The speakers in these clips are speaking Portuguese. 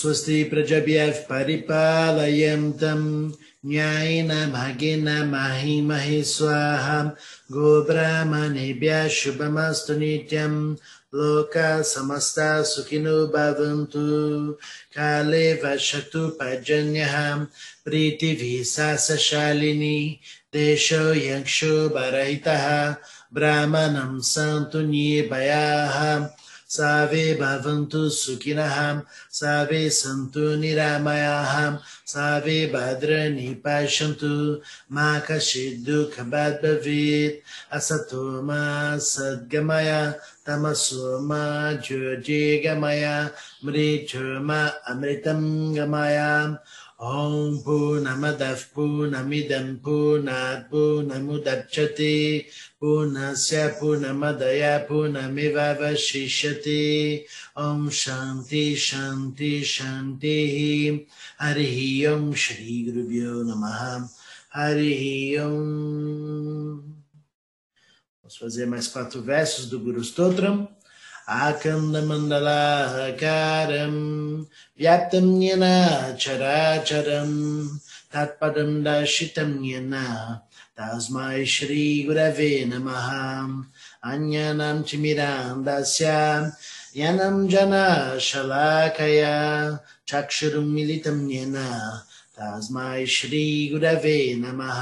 स्वस्ति प्रजभ्यः परिपालयन्तम्। न्यायेन भगिन माही महे स्वाहां। गोब्राह्मणेभ्यः शुभमस्तु नित्यम्। लोका समस्ता सुखिनो भवन्तु। काले वसतु पर्जन्यः। प्रीतिभिसालिनी देशो यक्षो बरहितः ब्राह्मणं सन्तु निभयाः सर्वे भवन्तु सुखिनहां सर्वे सन्तु निरामायाः सर्वे वै पश्यन्तु मा कश्चित् कषिद्दुख भवेत् असतो मा असतोमा सद्गमया तमसोमा जे गमया मा अमृतं अमृतङ्गमायाम् Purnamidam Purnat Purnamudachyati Purnasya Purnamadaya Purnamiva Vashishyati Om Shanti Shanti Shanti Harihi Om Shri Gurubhyo Namaha Harihi Om Vamos fazer mais quatro versos do Guru Stotram. आकन्दमण्डलाहकारम् व्याप्तं येन चराचरम् तत्पदं दर्शितं येन तस्मै श्रीगुरवे नमः अन्यानां चिमिरान्दस्य यनं जनशलाकया चक्षुरुं मिलितं येन तस्मै श्रीगुरवे नमः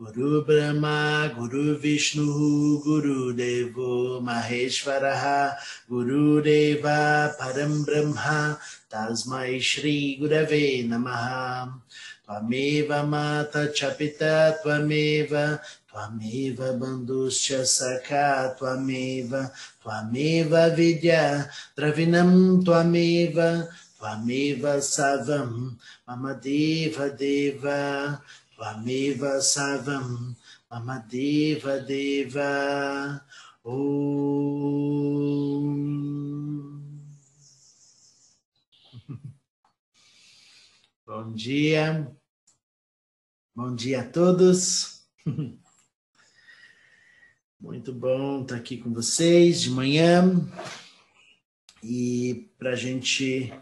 गुरुब्रह्मा गुरुविष्णुः गुरुदेवो महेश्वरः गुरुदेव परं ब्रह्मा तस्मै श्रीगुरवे नमः त्वमेव माता च पिता त्वमेव त्वमेव बन्धुश्च सखा त्वमेव त्वमेव विद्या द्रविणं त्वमेव त्वमेव सर्वं मम देव देव Tvameva Savam Mamadeva Deva Om. Bom dia, bom dia a todos. Muito bom estar aqui com vocês de manhã e para a gente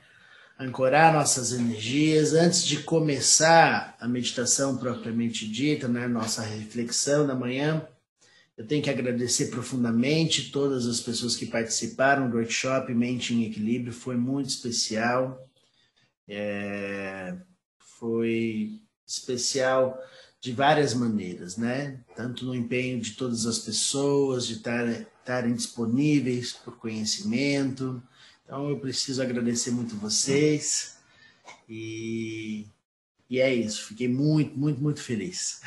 ancorar nossas energias antes de começar a meditação propriamente dita, né, nossa reflexão da manhã. Eu tenho que agradecer profundamente todas as pessoas que participaram do workshop Mente em Equilíbrio, foi muito especial. É, foi especial de várias maneiras, né? Tanto no empenho de todas as pessoas, de estarem disponíveis por conhecimento, então eu preciso agradecer muito vocês e, e é isso. Fiquei muito, muito, muito feliz.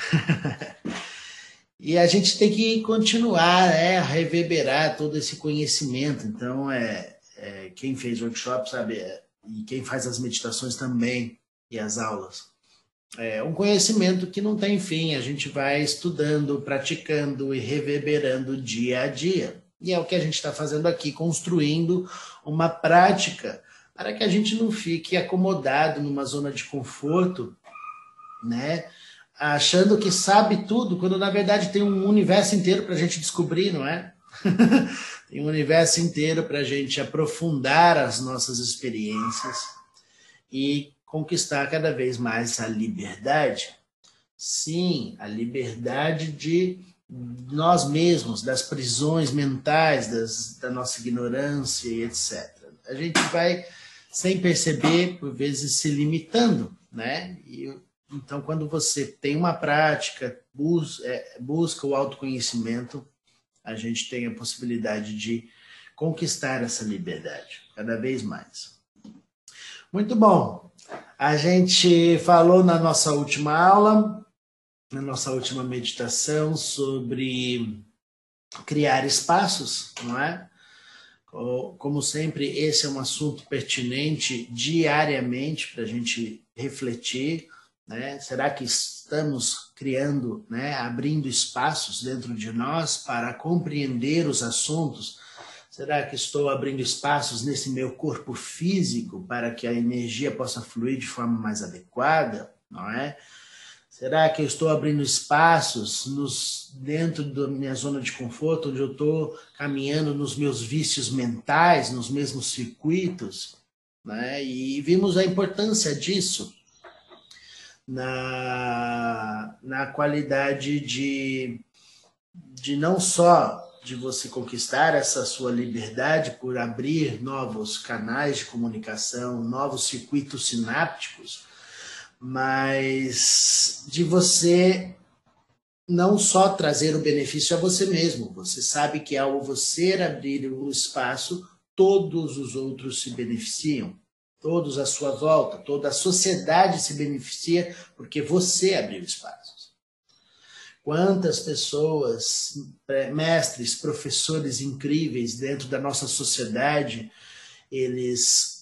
e a gente tem que continuar né, a reverberar todo esse conhecimento. Então, é, é quem fez workshop sabe, é, e quem faz as meditações também e as aulas. É um conhecimento que não tem fim, a gente vai estudando, praticando e reverberando dia a dia. E é o que a gente está fazendo aqui, construindo uma prática para que a gente não fique acomodado numa zona de conforto, né? Achando que sabe tudo, quando na verdade tem um universo inteiro para a gente descobrir, não é? tem um universo inteiro para a gente aprofundar as nossas experiências e conquistar cada vez mais a liberdade. Sim, a liberdade de nós mesmos, das prisões mentais, das, da nossa ignorância e etc. A gente vai, sem perceber, por vezes se limitando, né? E, então, quando você tem uma prática, bus, é, busca o autoconhecimento, a gente tem a possibilidade de conquistar essa liberdade cada vez mais. Muito bom. A gente falou na nossa última aula na nossa última meditação sobre criar espaços, não é? Como sempre, esse é um assunto pertinente diariamente para a gente refletir. Né? Será que estamos criando, né, abrindo espaços dentro de nós para compreender os assuntos? Será que estou abrindo espaços nesse meu corpo físico para que a energia possa fluir de forma mais adequada? Não é? Será que eu estou abrindo espaços nos, dentro da minha zona de conforto, onde eu estou caminhando nos meus vícios mentais, nos mesmos circuitos? né? E vimos a importância disso na, na qualidade de, de não só de você conquistar essa sua liberdade por abrir novos canais de comunicação, novos circuitos sinápticos, mas de você não só trazer o benefício a você mesmo, você sabe que ao você abrir o espaço, todos os outros se beneficiam, todos à sua volta, toda a sociedade se beneficia porque você abriu espaços. Quantas pessoas, mestres, professores incríveis dentro da nossa sociedade, eles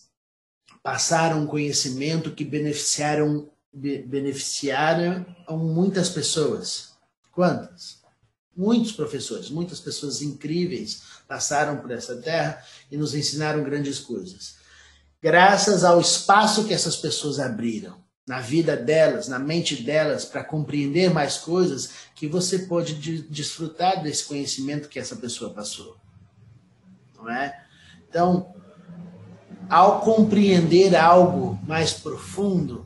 passaram conhecimento que beneficiaram beneficiaram muitas pessoas. Quantas? Muitos professores, muitas pessoas incríveis passaram por essa terra e nos ensinaram grandes coisas. Graças ao espaço que essas pessoas abriram na vida delas, na mente delas, para compreender mais coisas, que você pode de desfrutar desse conhecimento que essa pessoa passou. Não é? Então, ao compreender algo mais profundo,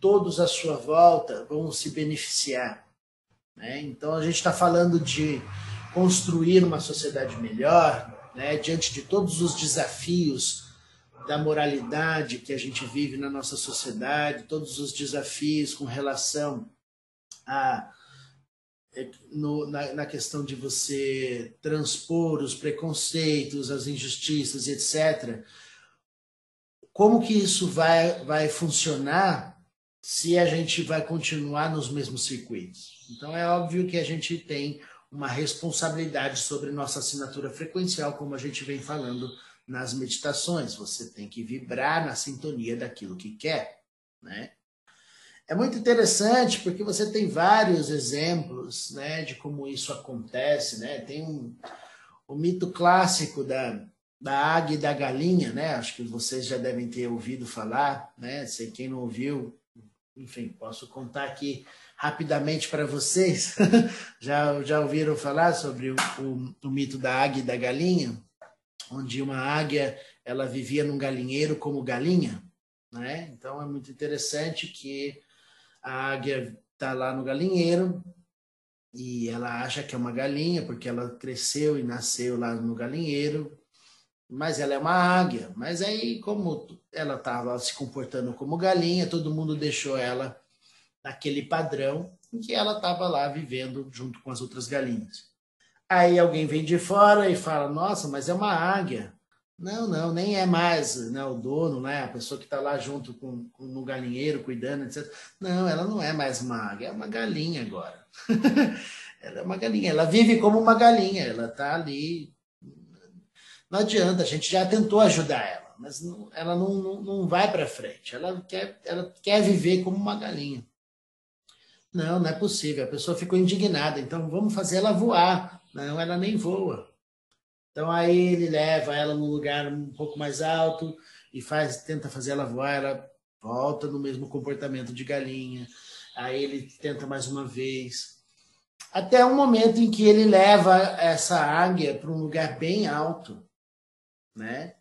todos à sua volta vão se beneficiar. Né? Então, a gente está falando de construir uma sociedade melhor, né, diante de todos os desafios da moralidade que a gente vive na nossa sociedade, todos os desafios com relação a é, no, na, na, questão de você transpor os preconceitos, as injustiças, etc. Como que isso vai, vai funcionar se a gente vai continuar nos mesmos circuitos? Então é óbvio que a gente tem uma responsabilidade sobre nossa assinatura frequencial, como a gente vem falando nas meditações. Você tem que vibrar na sintonia daquilo que quer, né? É muito interessante porque você tem vários exemplos, né, de como isso acontece, né? Tem um o mito clássico da da águia e da galinha, né? Acho que vocês já devem ter ouvido falar, né? Sei quem não ouviu, enfim, posso contar aqui rapidamente para vocês. já, já ouviram falar sobre o, o, o, mito da águia e da galinha? Onde uma águia ela vivia num galinheiro como galinha, né? Então é muito interessante que a águia está lá no galinheiro e ela acha que é uma galinha porque ela cresceu e nasceu lá no galinheiro, mas ela é uma águia. Mas aí, como ela estava se comportando como galinha, todo mundo deixou ela naquele padrão em que ela estava lá vivendo junto com as outras galinhas. Aí alguém vem de fora e fala: Nossa, mas é uma águia. Não, não, nem é mais né, o dono, né, a pessoa que está lá junto com, com, no galinheiro cuidando, etc. Não, ela não é mais uma águia, é uma galinha agora. ela é uma galinha, ela vive como uma galinha, ela está ali. Não adianta, a gente já tentou ajudar ela, mas não, ela não, não, não vai para frente. Ela quer, ela quer viver como uma galinha. Não, não é possível. A pessoa ficou indignada. Então vamos fazer ela voar. Não, ela nem voa. Então aí ele leva ela num lugar um pouco mais alto e faz, tenta fazer ela voar. Ela volta no mesmo comportamento de galinha. Aí ele tenta mais uma vez. Até um momento em que ele leva essa águia para um lugar bem alto, né?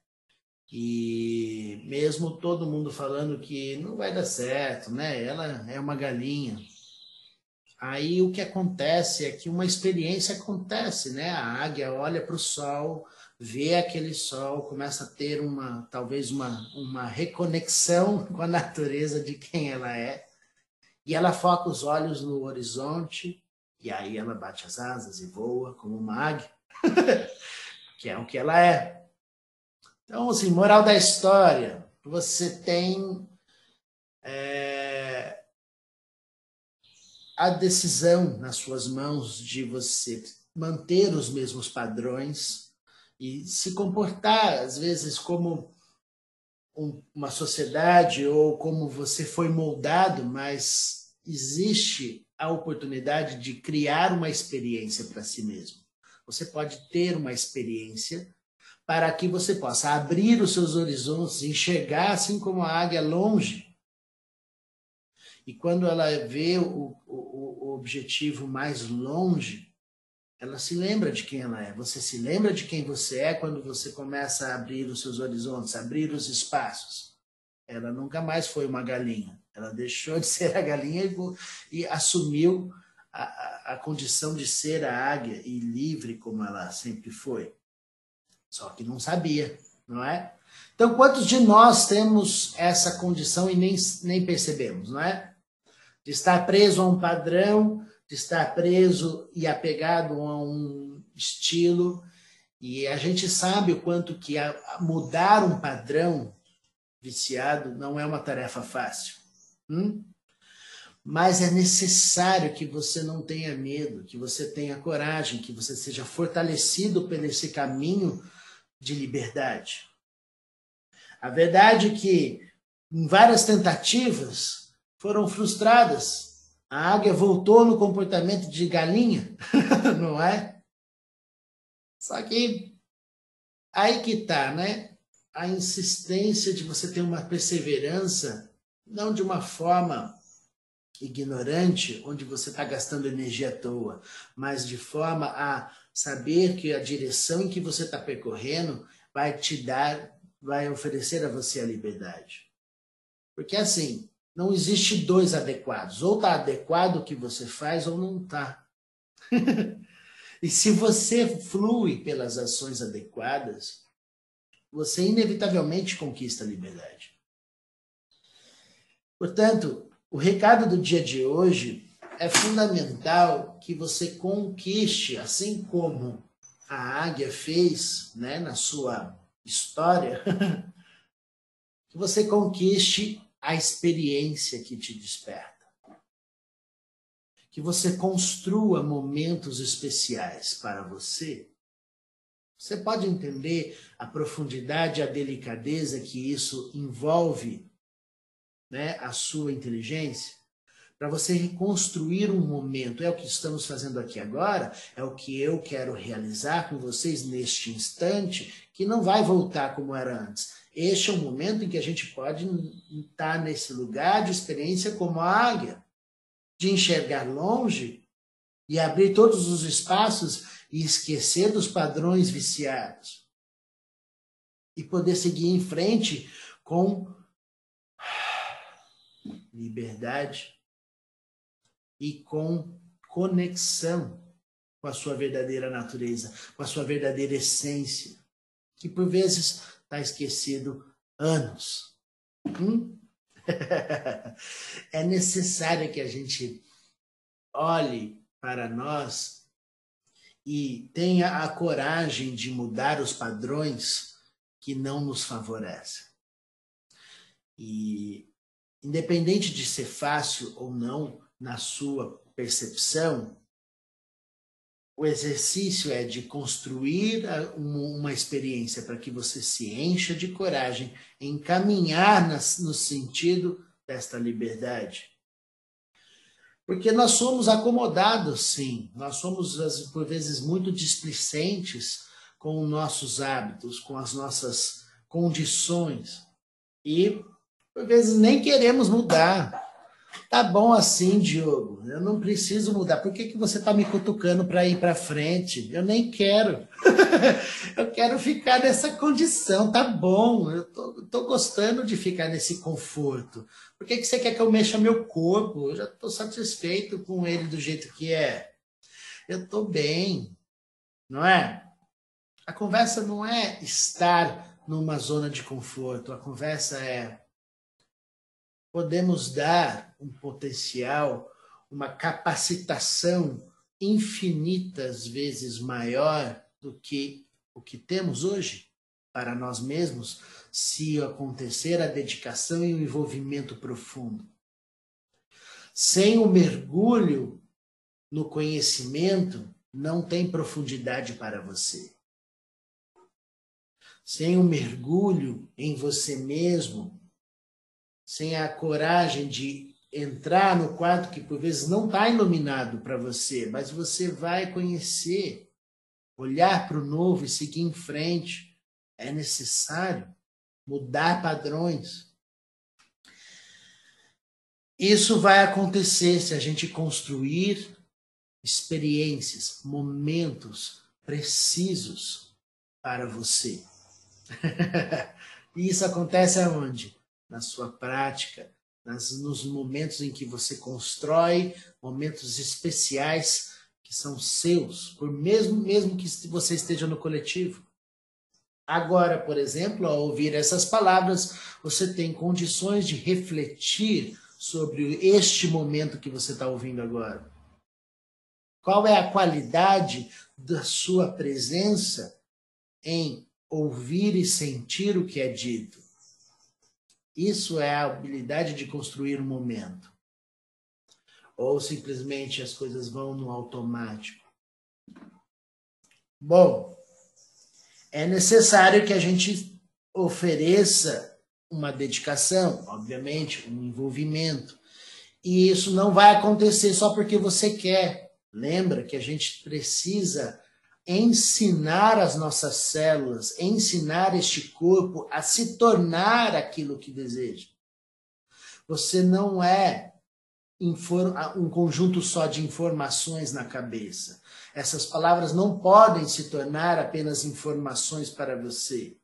E mesmo todo mundo falando que não vai dar certo, né? Ela é uma galinha. Aí o que acontece é que uma experiência acontece, né? A águia olha para o sol, vê aquele sol, começa a ter uma, talvez uma, uma reconexão com a natureza de quem ela é, e ela foca os olhos no horizonte, e aí ela bate as asas e voa como uma águia, que é o que ela é. Então, assim, moral da história, você tem é, a decisão nas suas mãos de você manter os mesmos padrões e se comportar, às vezes, como um, uma sociedade ou como você foi moldado, mas existe a oportunidade de criar uma experiência para si mesmo. Você pode ter uma experiência para que você possa abrir os seus horizontes, enxergar assim como a águia longe e quando ela vê o, o, o objetivo mais longe, ela se lembra de quem ela é. Você se lembra de quem você é quando você começa a abrir os seus horizontes, abrir os espaços. Ela nunca mais foi uma galinha. Ela deixou de ser a galinha e, e assumiu a, a, a condição de ser a águia e livre como ela sempre foi. Só que não sabia, não é? Então, quantos de nós temos essa condição e nem, nem percebemos, não é? De estar preso a um padrão, de estar preso e apegado a um estilo. E a gente sabe o quanto que mudar um padrão viciado não é uma tarefa fácil. Hum? Mas é necessário que você não tenha medo, que você tenha coragem, que você seja fortalecido por esse caminho de liberdade. A verdade é que em várias tentativas foram frustradas. A águia voltou no comportamento de galinha, não é? Só que aí que tá, né? A insistência de você ter uma perseverança, não de uma forma ignorante, onde você está gastando energia à toa, mas de forma a saber que a direção em que você está percorrendo vai te dar vai oferecer a você a liberdade. Porque assim, não existe dois adequados. Ou está adequado o que você faz ou não está. e se você flui pelas ações adequadas, você inevitavelmente conquista a liberdade. Portanto, o recado do dia de hoje é fundamental que você conquiste, assim como a águia fez né, na sua história, que você conquiste a experiência que te desperta. Que você construa momentos especiais para você. Você pode entender a profundidade e a delicadeza que isso envolve né, a sua inteligência? Para você reconstruir um momento. É o que estamos fazendo aqui agora, é o que eu quero realizar com vocês neste instante, que não vai voltar como era antes. Este é o momento em que a gente pode estar nesse lugar de experiência como a águia, de enxergar longe e abrir todos os espaços e esquecer dos padrões viciados. E poder seguir em frente com liberdade, e com conexão com a sua verdadeira natureza, com a sua verdadeira essência, que por vezes está esquecido anos. Hum? é necessário que a gente olhe para nós e tenha a coragem de mudar os padrões que não nos favorecem. E independente de ser fácil ou não, na sua percepção, o exercício é de construir uma experiência para que você se encha de coragem em caminhar no sentido desta liberdade. Porque nós somos acomodados, sim, nós somos, por vezes, muito displicentes com os nossos hábitos, com as nossas condições. E, por vezes, nem queremos mudar. Tá bom assim, Diogo. Eu não preciso mudar. Por que, que você está me cutucando para ir para frente? Eu nem quero. eu quero ficar nessa condição. Tá bom. Eu tô, tô gostando de ficar nesse conforto. Por que, que você quer que eu mexa meu corpo? Eu já estou satisfeito com ele do jeito que é. Eu estou bem. Não é? A conversa não é estar numa zona de conforto. A conversa é podemos dar um potencial, uma capacitação infinitas vezes maior do que o que temos hoje para nós mesmos, se acontecer a dedicação e o envolvimento profundo. Sem o mergulho no conhecimento, não tem profundidade para você. Sem o mergulho em você mesmo, sem a coragem de entrar no quarto que por vezes não está iluminado para você, mas você vai conhecer, olhar para o novo e seguir em frente. É necessário mudar padrões. Isso vai acontecer se a gente construir experiências, momentos precisos para você. isso acontece aonde? Na sua prática, nas, nos momentos em que você constrói momentos especiais que são seus, por mesmo mesmo que você esteja no coletivo. Agora, por exemplo, ao ouvir essas palavras, você tem condições de refletir sobre este momento que você está ouvindo agora. Qual é a qualidade da sua presença em ouvir e sentir o que é dito? Isso é a habilidade de construir um momento. Ou simplesmente as coisas vão no automático. Bom, é necessário que a gente ofereça uma dedicação, obviamente, um envolvimento. E isso não vai acontecer só porque você quer. Lembra que a gente precisa ensinar as nossas células, ensinar este corpo a se tornar aquilo que deseja. Você não é um conjunto só de informações na cabeça. Essas palavras não podem se tornar apenas informações para você.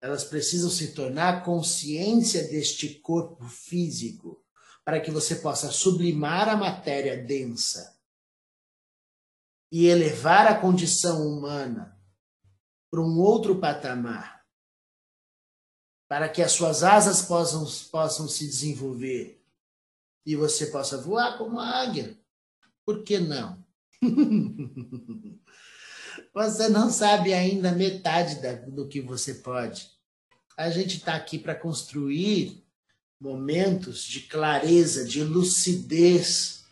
Elas precisam se tornar consciência deste corpo físico, para que você possa sublimar a matéria densa e elevar a condição humana para um outro patamar, para que as suas asas possam, possam se desenvolver e você possa voar como a águia. Por que não? você não sabe ainda metade da, do que você pode. A gente está aqui para construir momentos de clareza, de lucidez,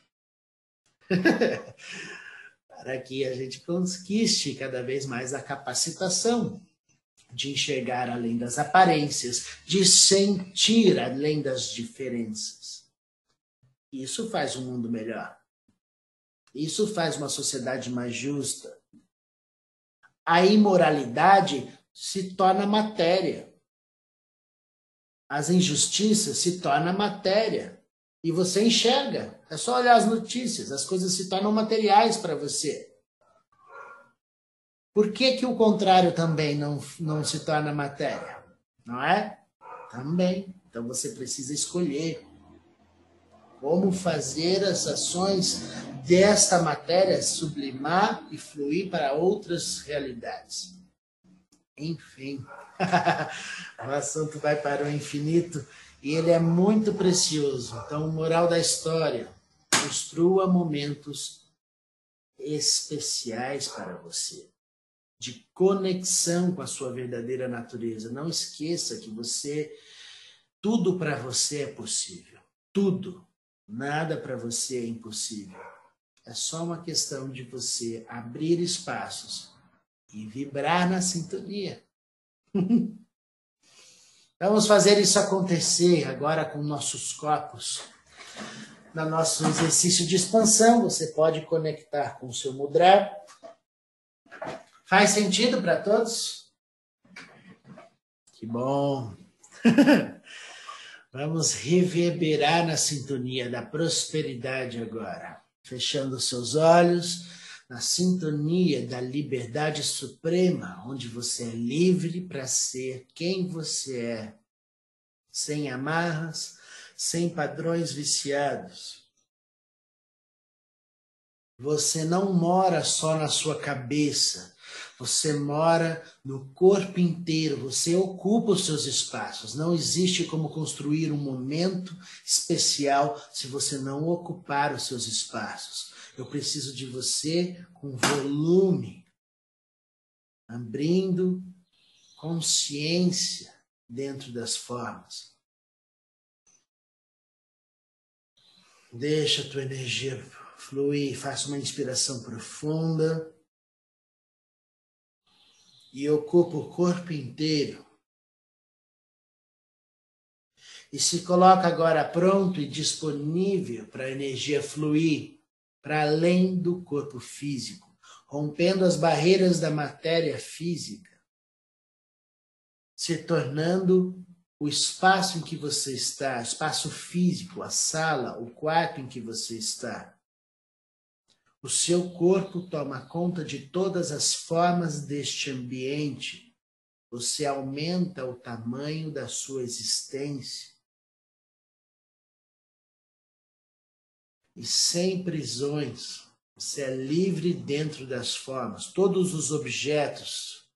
para que a gente conquiste cada vez mais a capacitação de enxergar além das aparências, de sentir além das diferenças. Isso faz um mundo melhor. Isso faz uma sociedade mais justa. A imoralidade se torna matéria. As injustiças se tornam matéria. E você enxerga. É só olhar as notícias. As coisas se tornam materiais para você. Por que, que o contrário também não, não se torna matéria? Não é? Também. Então você precisa escolher como fazer as ações desta matéria sublimar e fluir para outras realidades. Enfim, o assunto vai para o infinito e ele é muito precioso. Então, moral da história: construa momentos especiais para você, de conexão com a sua verdadeira natureza. Não esqueça que você, tudo para você é possível. Tudo. Nada para você é impossível. É só uma questão de você abrir espaços e vibrar na sintonia. Vamos fazer isso acontecer agora com nossos copos. No nosso exercício de expansão, você pode conectar com o seu mudra. Faz sentido para todos? Que bom! Vamos reverberar na sintonia da prosperidade agora. Fechando seus olhos, na sintonia da liberdade suprema, onde você é livre para ser quem você é, sem amarras, sem padrões viciados. Você não mora só na sua cabeça, você mora no corpo inteiro, você ocupa os seus espaços. Não existe como construir um momento especial se você não ocupar os seus espaços. Eu preciso de você com volume, abrindo consciência dentro das formas. Deixa a tua energia fluir, faça uma inspiração profunda e ocupa o corpo inteiro. E se coloca agora pronto e disponível para a energia fluir para além do corpo físico, rompendo as barreiras da matéria física, se tornando o espaço em que você está, espaço físico, a sala, o quarto em que você está, O seu corpo toma conta de todas as formas deste ambiente. Você aumenta o tamanho da sua existência. E sem prisões, você é livre dentro das formas. Todos os objetos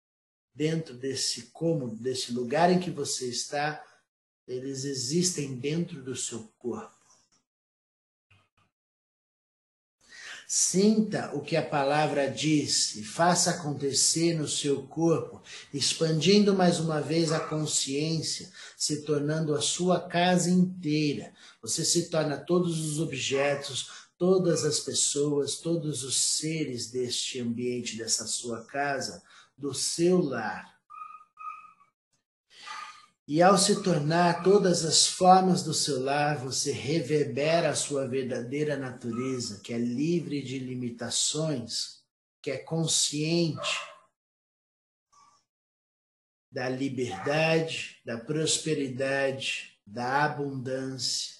dentro desse cômodo, desse lugar em que você está, eles existem dentro do seu corpo. Sinta o que a palavra diz e faça acontecer no seu corpo, expandindo mais uma vez a consciência, se tornando a sua casa inteira. Você se torna todos os objetos, todas as pessoas, todos os seres deste ambiente, dessa sua casa, do seu lar. E ao se tornar todas as formas do seu lar, você reverbera a sua verdadeira natureza, que é livre de limitações, que é consciente da liberdade, da prosperidade, da abundância,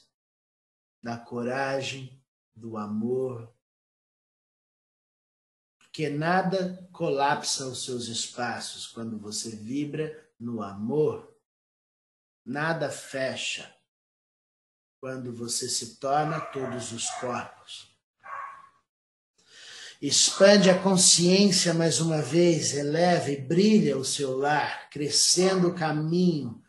da coragem, do amor. Porque nada colapsa os seus espaços quando você vibra no amor Nada fecha quando você se torna todos os corpos. Expande a consciência mais uma vez, eleva e brilha o seu lar, crescendo o caminho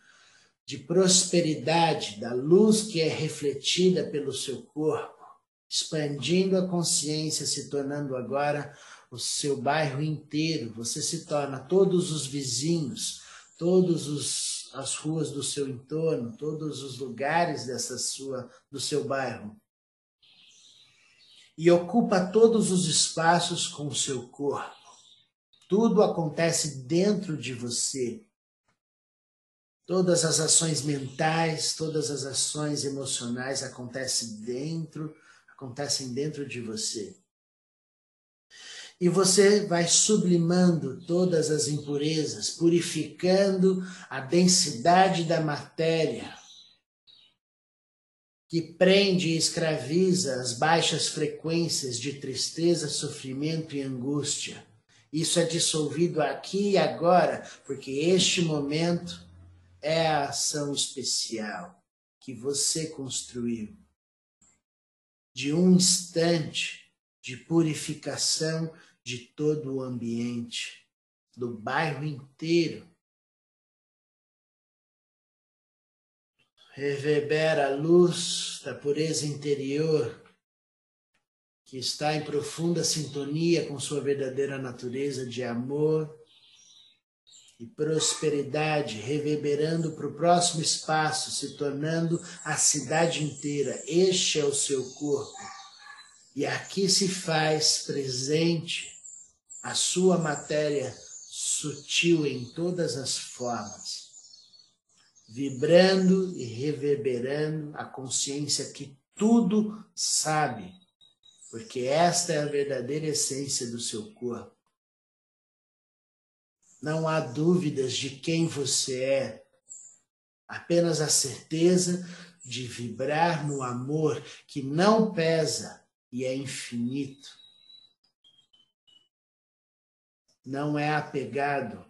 de prosperidade, da luz que é refletida pelo seu corpo, expandindo a consciência, se tornando agora o seu bairro inteiro. Você se torna todos os vizinhos, todos os as ruas do seu entorno, todos os lugares dessa sua do seu bairro. E ocupa todos os espaços com o seu corpo. Tudo acontece dentro de você. Todas as ações mentais, todas as ações emocionais acontecem dentro, acontecem dentro de você e você vai sublimando todas as impurezas, purificando a densidade da matéria que prende e escraviza as baixas frequências de tristeza, sofrimento e angústia. Isso é dissolvido aqui e agora, porque este momento é a ação especial que você construiu. De um instante de purificação de todo o ambiente, do bairro inteiro. Reverbera a luz da pureza interior que está em profunda sintonia com sua verdadeira natureza de amor e prosperidade, reverberando para o próximo espaço, se tornando a cidade inteira. Este é o seu corpo. E aqui se faz presente a sua matéria sutil em todas as formas, vibrando e reverberando a consciência que tudo sabe, porque esta é a verdadeira essência do seu corpo. Não há dúvidas de quem você é, apenas a certeza de vibrar no amor que não pesa e é infinito não é apegado,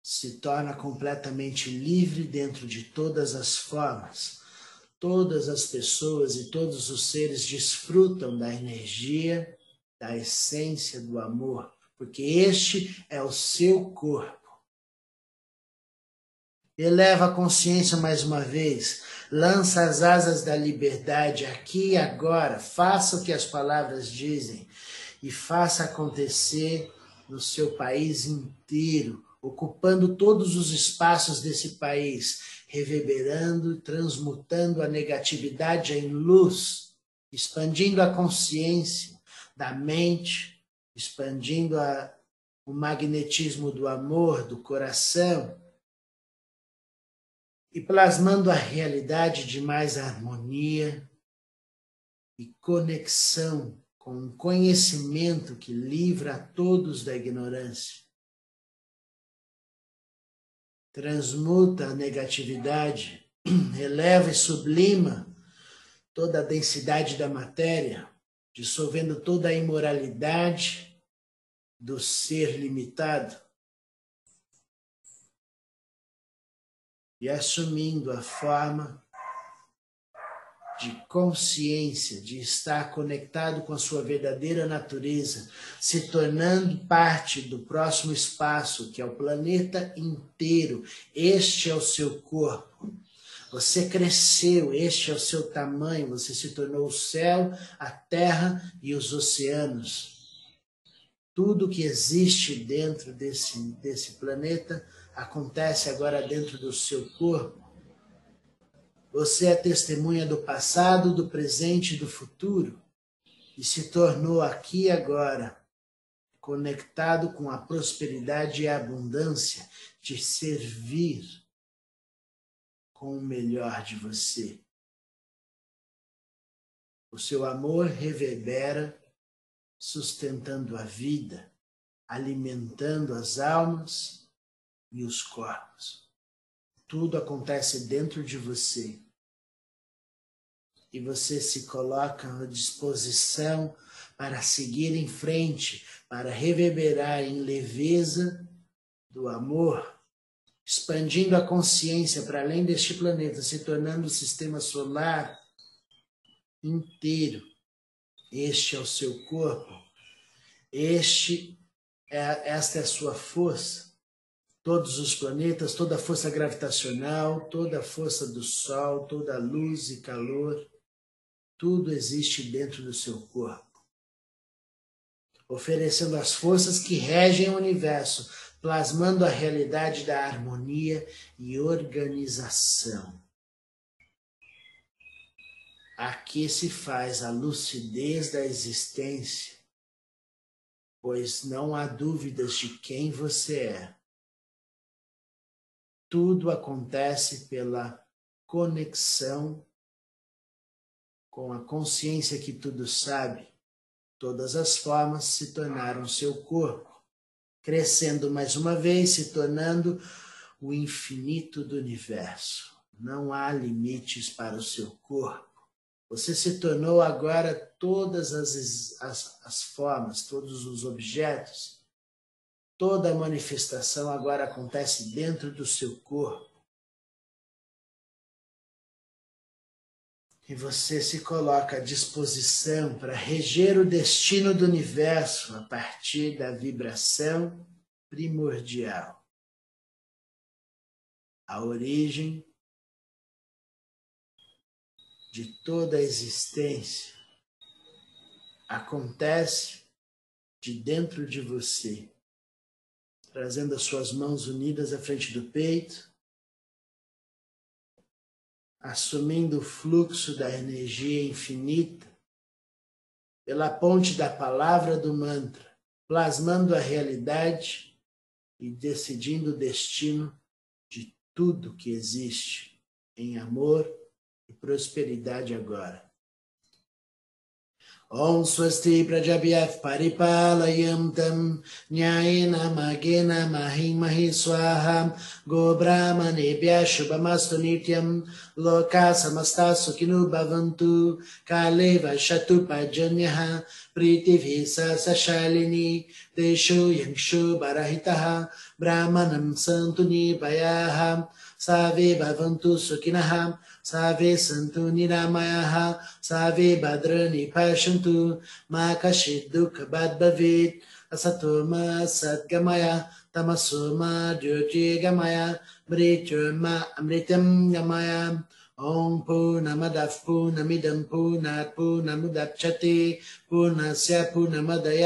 se torna completamente livre dentro de todas as formas. Todas as pessoas e todos os seres desfrutam da energia, da essência do amor, porque este é o seu corpo. Eleva a consciência mais uma vez, lança as asas da liberdade aqui e agora, faça o que as palavras dizem e faça acontecer no seu país inteiro, ocupando todos os espaços desse país, reverberando, transmutando a negatividade em luz, expandindo a consciência da mente, expandindo a, o magnetismo do amor, do coração, e plasmando a realidade de mais harmonia e conexão com um conhecimento que livra a todos da ignorância. Transmuta a negatividade, eleva e sublima toda a densidade da matéria, dissolvendo toda a imoralidade do ser limitado e assumindo a forma de consciência, de estar conectado com a sua verdadeira natureza, se tornando parte do próximo espaço, que é o planeta inteiro. Este é o seu corpo. Você cresceu, este é o seu tamanho, você se tornou o céu, a terra e os oceanos. Tudo que existe dentro desse, desse planeta acontece agora dentro do seu corpo. Você é testemunha do passado, do presente e do futuro e se tornou aqui agora conectado com a prosperidade e a abundância de servir com o melhor de você. O seu amor reverbera, sustentando a vida, alimentando as almas e os corpos. Tudo acontece dentro de você e você se coloca à disposição para seguir em frente, para reverberar em leveza do amor, expandindo a consciência para além deste planeta, se tornando o sistema solar inteiro. Este é o seu corpo, este é, esta é a sua força. Todos os planetas, toda a força gravitacional, toda a força do Sol, toda a luz e calor tudo existe dentro do seu corpo, oferecendo as forças que regem o universo, plasmando a realidade da harmonia e organização. Aqui se faz a lucidez da existência, pois não há dúvidas de quem você é. Tudo acontece pela conexão com a consciência que tudo sabe, todas as formas se tornaram seu corpo, crescendo mais uma vez, se tornando o infinito do universo. Não há limites para o seu corpo. Você se tornou agora todas as, as, as formas, todos os objetos. Toda a manifestação agora acontece dentro do seu corpo. E você se coloca à disposição para reger o destino do universo a partir da vibração primordial. A origem de toda a existência acontece de dentro de você, trazendo as suas mãos unidas à frente do peito assumindo o fluxo da energia infinita, pela ponte da palavra do mantra, plasmando a realidade e decidindo o destino de tudo que existe em amor e prosperidade agora. ॐ स्वस्ति प्रजभ्यः परिपालयन्तं न्यायेन मार्गेण महिमहि स्वाहा। गोब्राह्मणेभ्यः शुभमस्तु नित्यं लोकाः समस्ताः सुखिनो भवन्तु। काले वशतु पर्जन्यः प्रीतिभिः सशालिनी देशो यंशो बरहितः ब्राह्मणं सन्तु निर्भयाः सर्वे भवन्तु सुखिनः सर्वे सन्तु निरामयाः सर्वे भद्राणि पश्यन्तु मा कश्चित् दुःखभाग् भवेत् असतो मा सद्गमय तमसो मा ज्योतिर्गमय मृत्युर्मा अमृतं गमय ॐ पूर्णमदः पूर्णमिदं पूर्णात् पूर्णमुदच्छते पूर्णस्य पूर्णमदय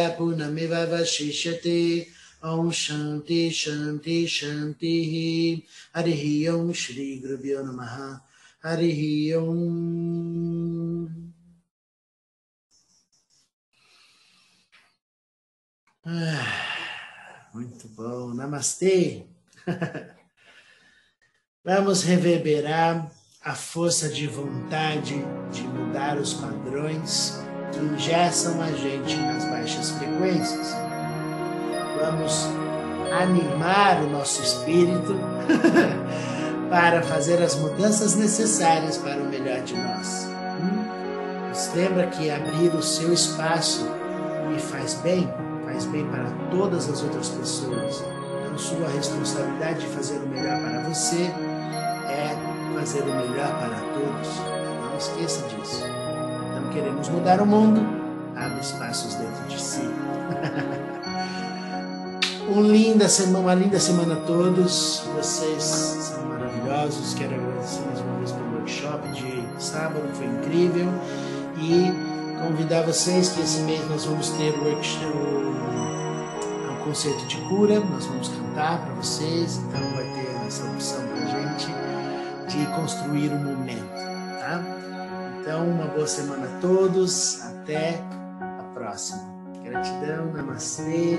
Om Shanti Shanti Shanti. Hari Om Shri Gurubhyo Namaha. Hari Om. Ah, Muito bom, Namastê. Vamos reverberar a força de vontade de mudar os padrões que engessam a gente nas baixas frequências. Vamos animar o nosso espírito para fazer as mudanças necessárias para o melhor de nós. Hum? Mas lembra que abrir o seu espaço e faz bem, faz bem para todas as outras pessoas. Então, sua responsabilidade de fazer o melhor para você é fazer o melhor para todos. Não esqueça disso. Então, queremos mudar o mundo, abre espaços dentro de si. um linda semana, uma linda semana a todos. Vocês são maravilhosos. Quero agradecer mais uma vez pelo workshop de sábado, foi incrível. E convidar vocês que esse mês nós vamos ter o workshop, um concerto de cura, nós vamos cantar para vocês, então vai ter essa opção para gente de construir o um momento, tá? Então, uma boa semana a todos, até a próxima. Gratidão, namastê.